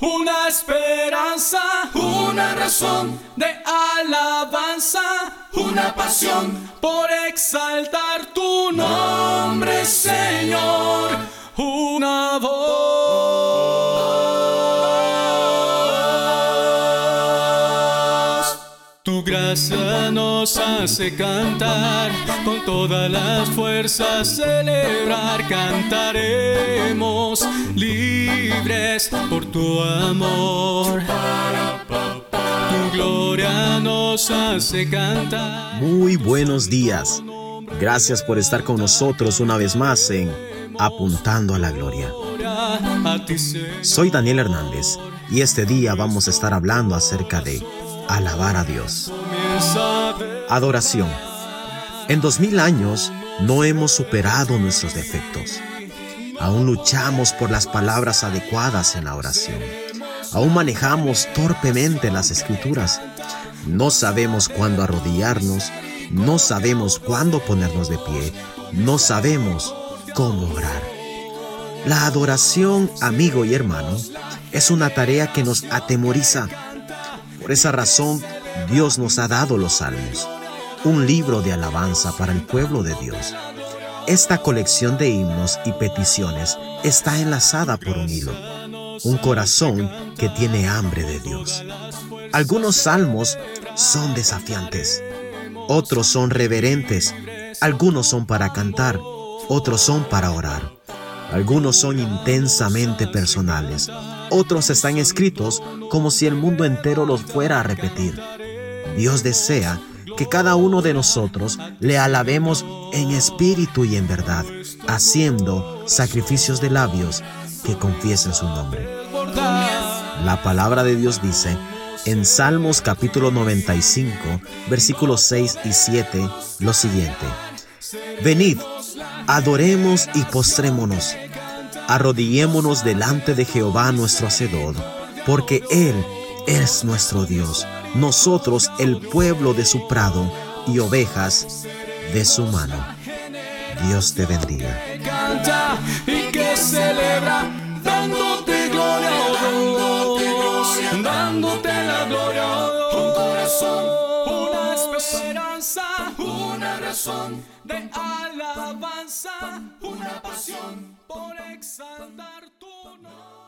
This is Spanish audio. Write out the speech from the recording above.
una esperanza, una razón de alabanza, una pasión por exaltar tu nombre, Tu gracia nos hace cantar, con todas las fuerzas celebrar, cantaremos libres por tu amor. Tu gloria nos hace cantar. Muy buenos días. Gracias por estar con nosotros una vez más en Apuntando a la Gloria. Soy Daniel Hernández y este día vamos a estar hablando acerca de alabar a Dios. Adoración. En dos mil años no hemos superado nuestros defectos. Aún luchamos por las palabras adecuadas en la oración. Aún manejamos torpemente las escrituras. No sabemos cuándo arrodillarnos. No sabemos cuándo ponernos de pie. No sabemos cómo orar. La adoración, amigo y hermano, es una tarea que nos atemoriza. Por esa razón, Dios nos ha dado los salmos, un libro de alabanza para el pueblo de Dios. Esta colección de himnos y peticiones está enlazada por un hilo, un corazón que tiene hambre de Dios. Algunos salmos son desafiantes, otros son reverentes, algunos son para cantar, otros son para orar. Algunos son intensamente personales, otros están escritos como si el mundo entero los fuera a repetir. Dios desea que cada uno de nosotros le alabemos en espíritu y en verdad, haciendo sacrificios de labios que confiesen su nombre. La palabra de Dios dice en Salmos capítulo 95, versículos 6 y 7 lo siguiente. Venid, adoremos y postrémonos, arrodillémonos delante de Jehová nuestro Hacedor, porque Él es nuestro Dios, nosotros el pueblo de su prado y ovejas de su mano. Dios te bendiga. De alabanza, una pasión por exaltar tu nombre.